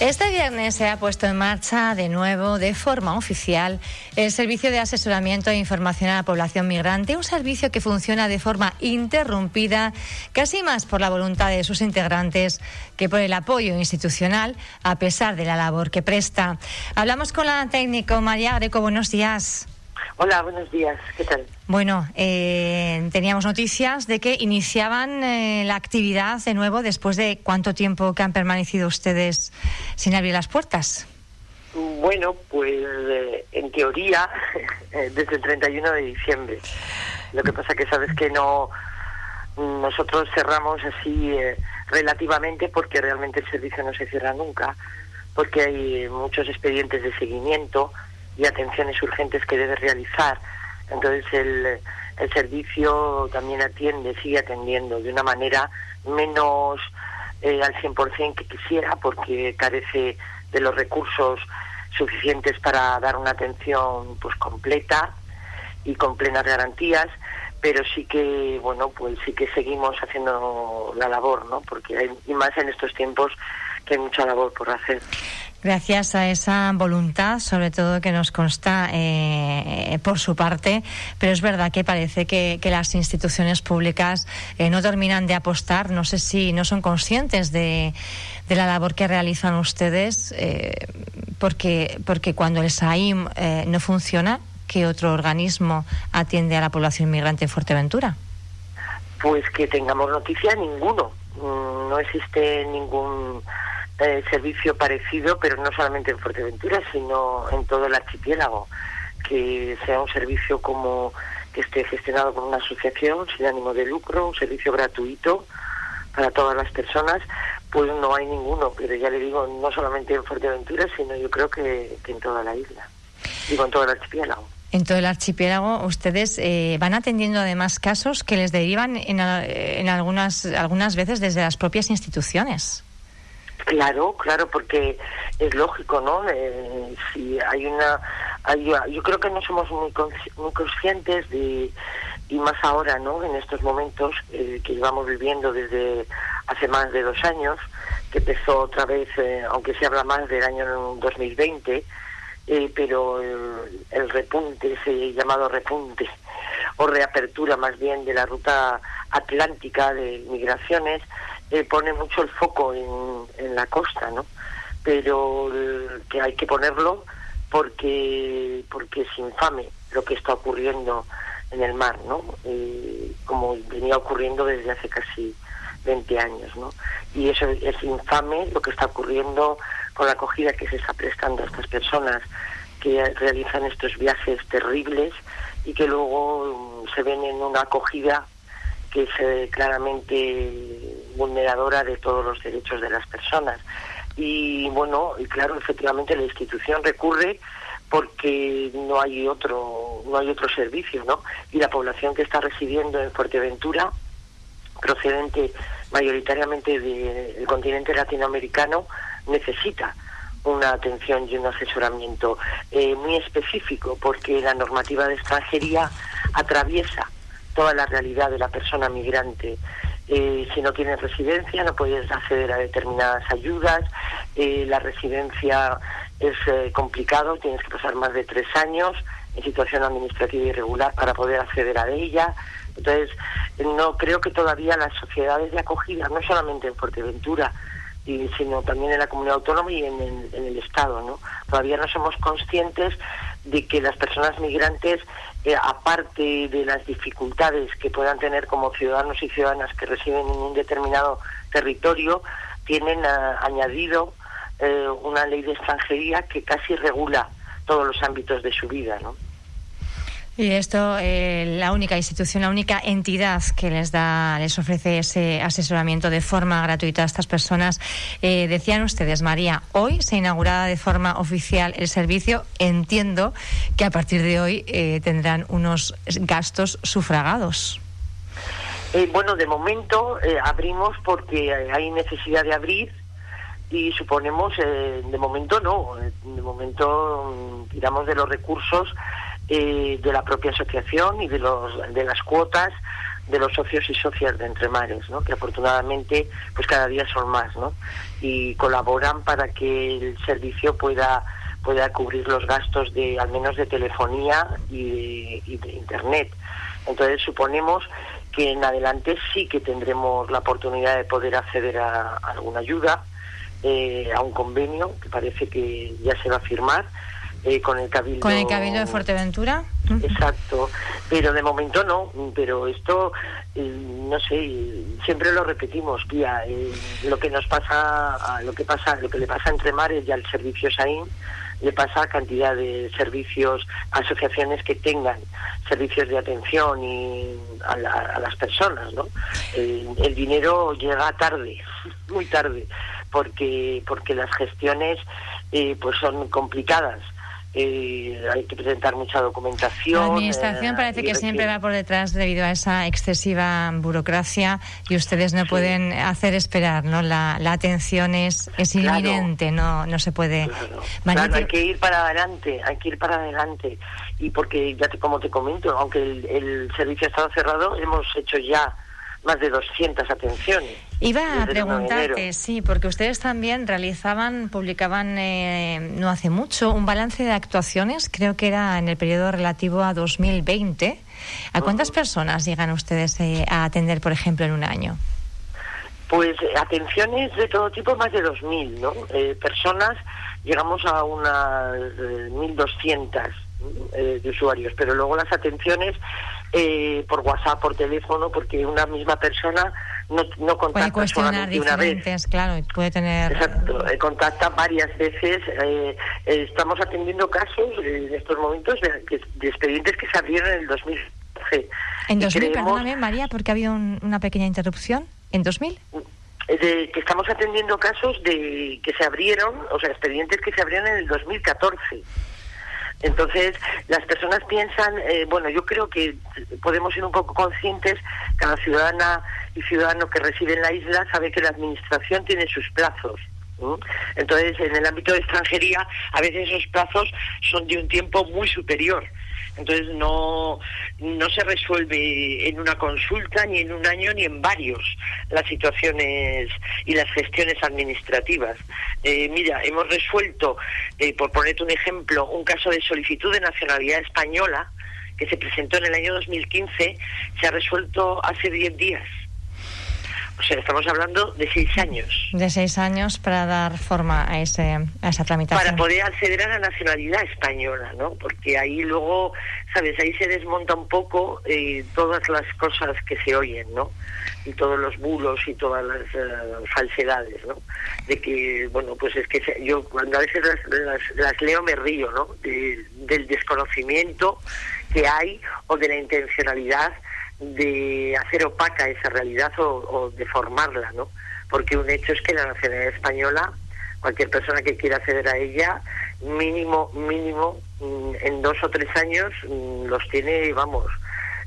Este viernes se ha puesto en marcha de nuevo, de forma oficial, el Servicio de Asesoramiento e Información a la Población Migrante, un servicio que funciona de forma interrumpida, casi más por la voluntad de sus integrantes que por el apoyo institucional, a pesar de la labor que presta. Hablamos con la técnico María Greco. Buenos días. Hola, buenos días. ¿Qué tal? Bueno, eh, teníamos noticias de que iniciaban eh, la actividad de nuevo después de cuánto tiempo que han permanecido ustedes sin abrir las puertas. Bueno, pues eh, en teoría desde el 31 de diciembre. Lo que pasa que sabes que no nosotros cerramos así relativamente porque realmente el servicio no se cierra nunca, porque hay muchos expedientes de seguimiento y atenciones urgentes que debe realizar. Entonces el, el servicio también atiende, sigue atendiendo de una manera menos eh, al 100% que quisiera porque carece de los recursos suficientes para dar una atención pues completa y con plenas garantías pero sí que bueno pues sí que seguimos haciendo la labor no porque hay y más en estos tiempos que hay mucha labor por hacer Gracias a esa voluntad, sobre todo que nos consta eh, por su parte, pero es verdad que parece que, las instituciones públicas eh, no terminan de apostar, no sé si no son conscientes de, la labor que realizan ustedes, eh, porque, porque cuando el SAIM no funciona, ¿qué otro organismo atiende a la población inmigrante en Fuerteventura? Pues que tengamos noticia, ninguno. Mm, no existe ningún eh, servicio parecido, pero no solamente en Fuerteventura, sino en todo el archipiélago, que sea un servicio como que esté gestionado por una asociación sin ánimo de lucro, un servicio gratuito para todas las personas, pues no hay ninguno, pero ya le digo, no solamente en Fuerteventura, sino yo creo que, en toda la isla, digo en todo el archipiélago. En todo el archipiélago, ustedes eh, van atendiendo además casos que les derivan en, en algunas, algunas veces desde las propias instituciones. Claro, claro, porque es lógico, ¿no? Eh, si hay una, yo creo que no somos muy, muy conscientes de y más ahora, ¿no? En estos momentos eh, que llevamos viviendo desde hace más de dos años, que empezó otra vez, eh, aunque se habla más del año 2020, pero el, el, repunte, ese llamado repunte o reapertura más bien de la ruta atlántica de migraciones, eh, pone mucho el foco en, la costa, ¿no? Pero que hay que ponerlo porque porque es infame lo que está ocurriendo en el mar, ¿no? Eh, como venía ocurriendo desde hace casi 20 años, ¿no? Y eso es infame lo que está ocurriendo con la acogida que se está prestando a estas personas que realizan estos viajes terribles y que luego mm, se ven en una acogida que es claramente vulneradora de todos los derechos de las personas. Y bueno, y claro, efectivamente la institución recurre porque no hay otro no hay otro servicio, ¿no? Y la población que está residiendo en Fuerteventura, procedente mayoritariamente del continente latinoamericano, necesita una atención y un asesoramiento eh, muy específico porque la normativa de extranjería atraviesa toda la realidad de la persona migrante. Eh, si no tienes residencia no puedes acceder a determinadas ayudas, eh, la residencia es eh, complicado, tienes que pasar más de tres años en situación administrativa irregular para poder acceder a ella. Entonces, no creo que todavía las sociedades de acogida, no solamente en Fuerteventura, sino también en la comunidad autónoma y en en el Estado, ¿no? Todavía no somos conscientes de que las personas migrantes, eh, aparte de las dificultades que puedan tener como ciudadanos y ciudadanas que residen en un determinado territorio, tienen ah, añadido eh, una ley de extranjería que casi regula todos los ámbitos de su vida, ¿no? Y esto, eh, la única institución, la única entidad que les da, les ofrece ese asesoramiento de forma gratuita a estas personas. Eh, decían ustedes, María, hoy se inaugurada de forma oficial el servicio. Entiendo que a partir de hoy eh, tendrán unos gastos sufragados. bueno, de momento abrimos porque hay necesidad de abrir y suponemos, de momento no, de momento mm, tiramos de los recursos eh, de la propia asociación y de, los, de las cuotas de los socios y socias de Entre Mares, ¿no? que afortunadamente pues cada día son más ¿no? y colaboran para que el servicio pueda pueda cubrir los gastos de al menos de telefonía y de, internet. Entonces suponemos que en adelante sí que tendremos la oportunidad de poder acceder a, alguna ayuda, eh, a un convenio que parece que ya se va a firmar eh, con el Cabildo. ¿Con el Cabildo de Fuerteventura? Exacto, pero de momento no, pero esto, eh, no sé, siempre lo repetimos, guía, lo que nos pasa, lo que pasa, lo que le pasa entre mares y al servicio SAIN, le pasa a cantidad de servicios, asociaciones que tengan servicios de atención y a, las personas, ¿no? El, dinero llega tarde, muy tarde, porque porque las gestiones eh, pues son complicadas eh, hay que presentar mucha documentación. La administración eh, parece que siempre va por detrás debido a esa excesiva burocracia y ustedes no pueden hacer esperar, ¿no? La, atención es, es inminente, no, no se puede. Claro. hay que ir para adelante, hay que ir para adelante. Y porque, ya te, como te comento, aunque el, el servicio ha estado cerrado, hemos hecho ya más de 200 atenciones. Iba a preguntarte, sí, porque ustedes también realizaban, publicaban eh, no hace mucho un balance de actuaciones, creo que era en el periodo relativo a 2020. ¿A cuántas personas llegan ustedes eh, a atender, por ejemplo, en un año? Pues eh, atenciones de todo tipo, más de 2.000, ¿no? personas, llegamos a unas 1.200 de usuarios, pero luego las atenciones eh, por WhatsApp, por teléfono, porque una misma persona no, no contacta puede solamente una vez. claro, puede tener... Exacto, eh, contacta varias veces. Eh, estamos atendiendo casos en estos momentos de, expedientes que se abrieron en el 2012. ¿En 2000, perdóname, María, porque ha habido una pequeña interrupción? ¿En 2000? De, que estamos atendiendo casos de que se abrieron, o sea, expedientes que se abrieron en el 2014. Entonces, las personas piensan, eh, bueno, yo creo que podemos ser un poco conscientes, cada ciudadana y ciudadano que reside en la isla sabe que la administración tiene sus plazos. Entonces, en el ámbito de extranjería, a veces esos plazos son de un tiempo muy superior. Entonces no, no se resuelve en una consulta, ni en un año, ni en varios las situaciones y las gestiones administrativas. Eh, mira, hemos resuelto, eh, por ponerte un ejemplo, un caso de solicitud de nacionalidad española que se presentó en el año 2015, se ha resuelto hace 10 días. O sea, estamos hablando de seis años. De seis años para dar forma a, ese, a esa tramitación. Para poder acceder a la nacionalidad española, ¿no? Porque ahí luego, ¿sabes? Ahí se desmonta un poco eh, todas las cosas que se oyen, ¿no? Y todos los bulos y todas las eh, falsedades, ¿no? De que, bueno, pues es que yo cuando a veces las, las, leo me río, ¿no? del desconocimiento que hay o de la intencionalidad de hacer opaca esa realidad o, de formarla, ¿no? Porque un hecho es que la nacionalidad española, cualquier persona que quiera acceder a ella, mínimo, mínimo, mm, en dos o tres años mm, los tiene, vamos,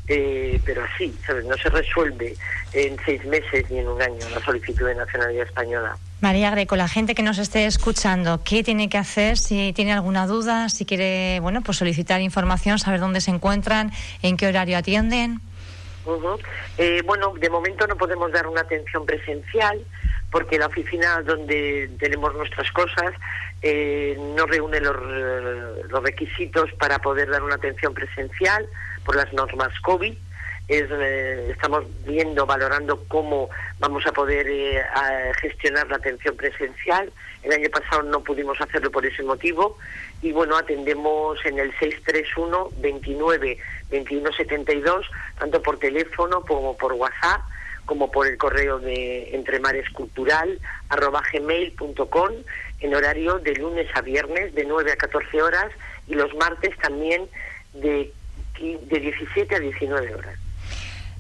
eh, pero así, ¿sabes? No se resuelve en seis meses ni en un año la solicitud de nacionalidad española. María Greco, la gente que nos esté escuchando, ¿qué tiene que hacer? Si tiene alguna duda, si quiere, bueno, pues solicitar información, saber dónde se encuentran, en qué horario atienden. Eh, bueno, de momento no podemos dar una atención presencial porque la oficina donde tenemos nuestras cosas eh, no reúne los, eh, los, requisitos para poder dar una atención presencial por las normas COVID. Estamos viendo, valorando cómo vamos a poder gestionar la atención presencial. El año pasado no pudimos hacerlo por ese motivo y bueno, atendemos en el 631 29 2172, tanto por teléfono como por WhatsApp, como por el correo de entremarescultural arroba gmail.com en horario de lunes a viernes de 9 a 14 horas y los martes también de, de 17 a 19 horas.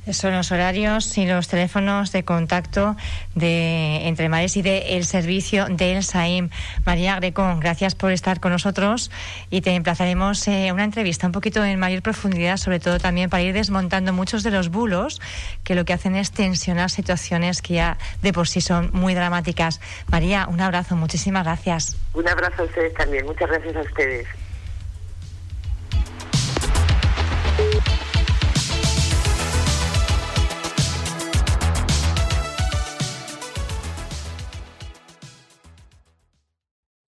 Son los horarios y los teléfonos de contacto de Entre Mares y del servicio del SAIM. María Grecón, gracias por estar con nosotros y te emplazaremos eh, una entrevista un poquito en mayor profundidad, sobre todo también para ir desmontando muchos de los bulos que lo que hacen es tensionar situaciones que ya de por sí son muy dramáticas. María, un abrazo, muchísimas gracias. Un abrazo a ustedes también, muchas gracias a ustedes.